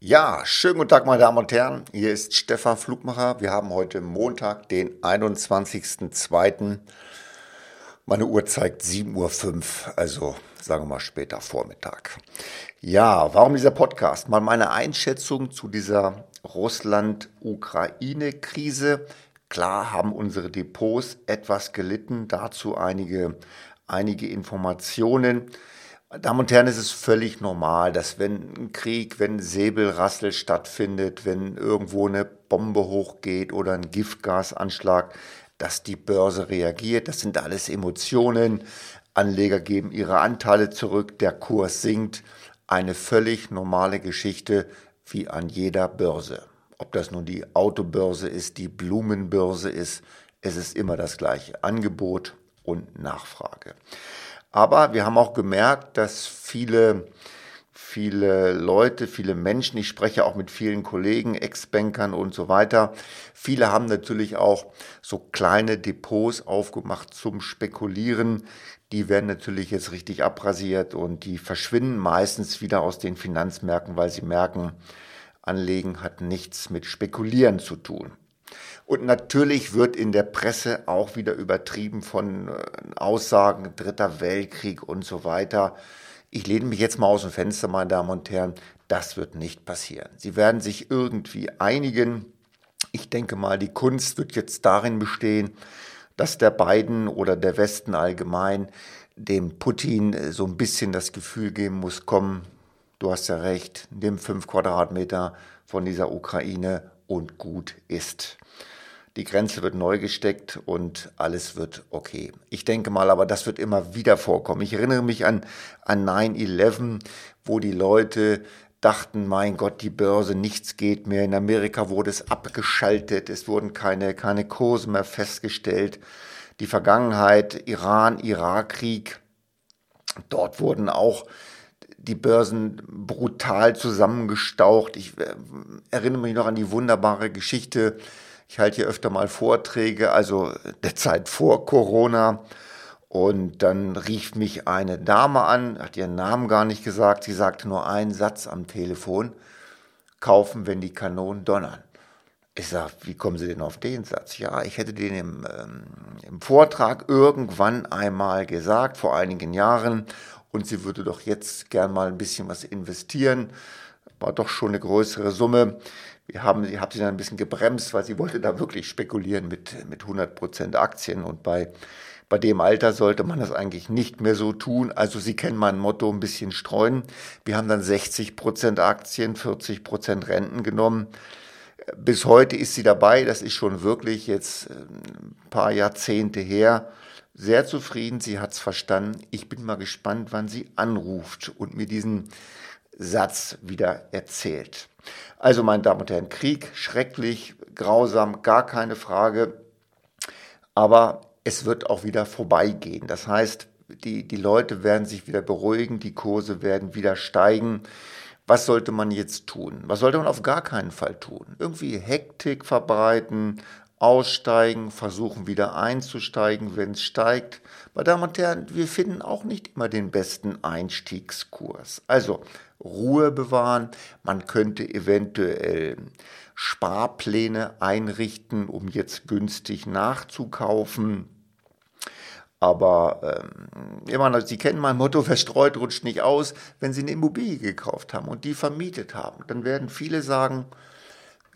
Ja, schönen guten Tag, meine Damen und Herren. Hier ist Stefan Flugmacher. Wir haben heute Montag, den 21.02. Meine Uhr zeigt 7.05 Uhr, also sagen wir mal später Vormittag. Ja, warum dieser Podcast? Mal meine Einschätzung zu dieser Russland-Ukraine-Krise. Klar haben unsere Depots etwas gelitten, dazu einige, einige Informationen. Damen und Herren, es ist völlig normal, dass wenn ein Krieg, wenn Säbelrassel stattfindet, wenn irgendwo eine Bombe hochgeht oder ein Giftgasanschlag, dass die Börse reagiert. Das sind alles Emotionen. Anleger geben ihre Anteile zurück, der Kurs sinkt. Eine völlig normale Geschichte wie an jeder Börse. Ob das nun die Autobörse ist, die Blumenbörse ist, es ist immer das gleiche Angebot und Nachfrage. Aber wir haben auch gemerkt, dass viele, viele Leute, viele Menschen, ich spreche auch mit vielen Kollegen, Ex-Bankern und so weiter, viele haben natürlich auch so kleine Depots aufgemacht zum Spekulieren. Die werden natürlich jetzt richtig abrasiert und die verschwinden meistens wieder aus den Finanzmärkten, weil sie merken, Anlegen hat nichts mit Spekulieren zu tun. Und natürlich wird in der Presse auch wieder übertrieben von äh, Aussagen Dritter Weltkrieg und so weiter. Ich lehne mich jetzt mal aus dem Fenster, meine Damen und Herren. Das wird nicht passieren. Sie werden sich irgendwie einigen. Ich denke mal, die Kunst wird jetzt darin bestehen, dass der Biden oder der Westen allgemein dem Putin äh, so ein bisschen das Gefühl geben muss, komm, du hast ja recht, nimm fünf Quadratmeter von dieser Ukraine und gut ist die Grenze wird neu gesteckt und alles wird okay. Ich denke mal, aber das wird immer wieder vorkommen. Ich erinnere mich an, an 9-11, wo die Leute dachten, mein Gott, die Börse, nichts geht mehr. In Amerika wurde es abgeschaltet, es wurden keine, keine Kurse mehr festgestellt. Die Vergangenheit, Iran, Irakkrieg, dort wurden auch die Börsen brutal zusammengestaucht. Ich äh, erinnere mich noch an die wunderbare Geschichte ich halte hier öfter mal Vorträge, also der Zeit vor Corona. Und dann rief mich eine Dame an, hat ihren Namen gar nicht gesagt. Sie sagte nur einen Satz am Telefon: Kaufen, wenn die Kanonen donnern. Ich sage, wie kommen Sie denn auf den Satz? Ja, ich hätte den im, ähm, im Vortrag irgendwann einmal gesagt, vor einigen Jahren. Und sie würde doch jetzt gern mal ein bisschen was investieren. War doch schon eine größere Summe. Wir haben, ich habe sie dann ein bisschen gebremst, weil sie wollte da wirklich spekulieren mit, mit 100% Aktien und bei, bei dem Alter sollte man das eigentlich nicht mehr so tun. Also Sie kennen mein Motto, ein bisschen streuen. Wir haben dann 60% Aktien, 40% Renten genommen. Bis heute ist sie dabei, das ist schon wirklich jetzt ein paar Jahrzehnte her. Sehr zufrieden, sie hat es verstanden. Ich bin mal gespannt, wann sie anruft und mir diesen Satz wieder erzählt. Also, meine Damen und Herren, Krieg, schrecklich, grausam, gar keine Frage. Aber es wird auch wieder vorbeigehen. Das heißt, die, die Leute werden sich wieder beruhigen, die Kurse werden wieder steigen. Was sollte man jetzt tun? Was sollte man auf gar keinen Fall tun? Irgendwie Hektik verbreiten, aussteigen, versuchen wieder einzusteigen, wenn es steigt. Meine Damen und Herren, wir finden auch nicht immer den besten Einstiegskurs. Also Ruhe bewahren. Man könnte eventuell Sparpläne einrichten, um jetzt günstig nachzukaufen. Aber ähm, immer, Sie kennen mein Motto, verstreut rutscht nicht aus. Wenn Sie eine Immobilie gekauft haben und die vermietet haben, dann werden viele sagen,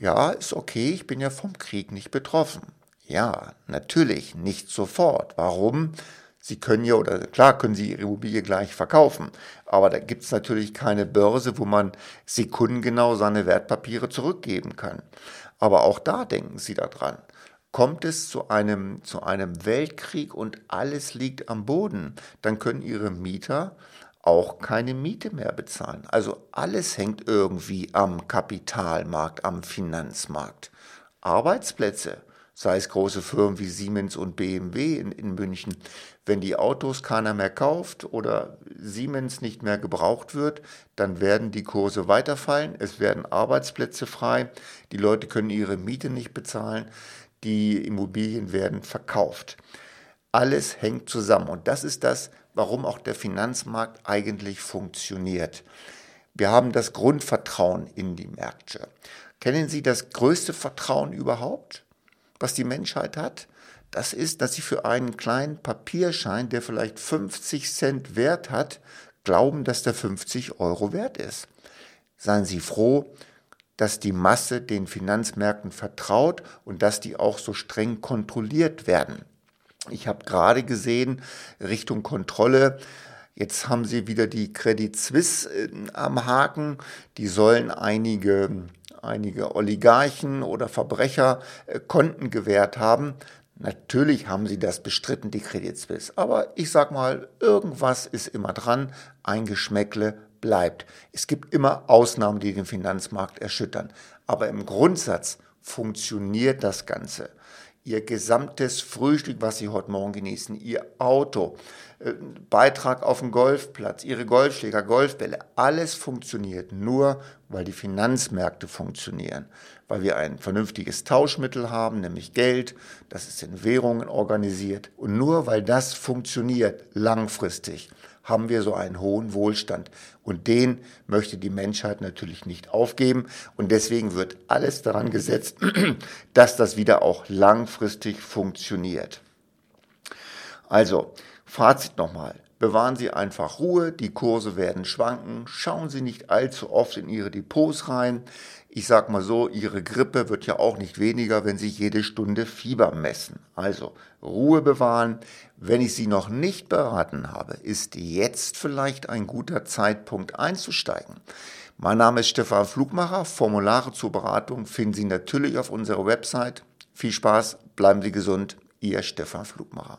ja, ist okay, ich bin ja vom Krieg nicht betroffen. Ja, natürlich, nicht sofort. Warum? Sie können ja, oder klar können Sie Ihre Immobilie gleich verkaufen, aber da gibt es natürlich keine Börse, wo man sekundengenau seine Wertpapiere zurückgeben kann. Aber auch da denken Sie daran. Kommt es zu einem, zu einem Weltkrieg und alles liegt am Boden, dann können Ihre Mieter auch keine Miete mehr bezahlen. Also alles hängt irgendwie am Kapitalmarkt, am Finanzmarkt. Arbeitsplätze, sei es große Firmen wie Siemens und BMW in, in München, wenn die Autos keiner mehr kauft oder Siemens nicht mehr gebraucht wird, dann werden die Kurse weiterfallen, es werden Arbeitsplätze frei, die Leute können ihre Miete nicht bezahlen, die Immobilien werden verkauft. Alles hängt zusammen und das ist das, warum auch der Finanzmarkt eigentlich funktioniert. Wir haben das Grundvertrauen in die Märkte. Kennen Sie das größte Vertrauen überhaupt, was die Menschheit hat? Das ist, dass sie für einen kleinen Papierschein, der vielleicht 50 Cent wert hat, glauben, dass der 50 Euro wert ist. Seien Sie froh, dass die Masse den Finanzmärkten vertraut und dass die auch so streng kontrolliert werden. Ich habe gerade gesehen, Richtung Kontrolle, jetzt haben sie wieder die Credit Suisse äh, am Haken, die sollen einige, einige Oligarchen oder Verbrecher äh, Konten gewährt haben. Natürlich haben sie das bestritten, die Credit Suisse. Aber ich sag mal, irgendwas ist immer dran. Ein Geschmäckle bleibt. Es gibt immer Ausnahmen, die den Finanzmarkt erschüttern. Aber im Grundsatz funktioniert das Ganze. Ihr gesamtes Frühstück, was Sie heute Morgen genießen, Ihr Auto, äh, Beitrag auf dem Golfplatz, Ihre Golfschläger, Golfbälle, alles funktioniert nur, weil die Finanzmärkte funktionieren, weil wir ein vernünftiges Tauschmittel haben, nämlich Geld, das ist in Währungen organisiert und nur weil das funktioniert langfristig haben wir so einen hohen Wohlstand. Und den möchte die Menschheit natürlich nicht aufgeben. Und deswegen wird alles daran gesetzt, dass das wieder auch langfristig funktioniert. Also, Fazit nochmal. Bewahren Sie einfach Ruhe, die Kurse werden schwanken, schauen Sie nicht allzu oft in Ihre Depots rein. Ich sag mal so, Ihre Grippe wird ja auch nicht weniger, wenn Sie jede Stunde Fieber messen. Also Ruhe bewahren. Wenn ich Sie noch nicht beraten habe, ist jetzt vielleicht ein guter Zeitpunkt einzusteigen. Mein Name ist Stefan Flugmacher. Formulare zur Beratung finden Sie natürlich auf unserer Website. Viel Spaß, bleiben Sie gesund. Ihr Stefan Flugmacher.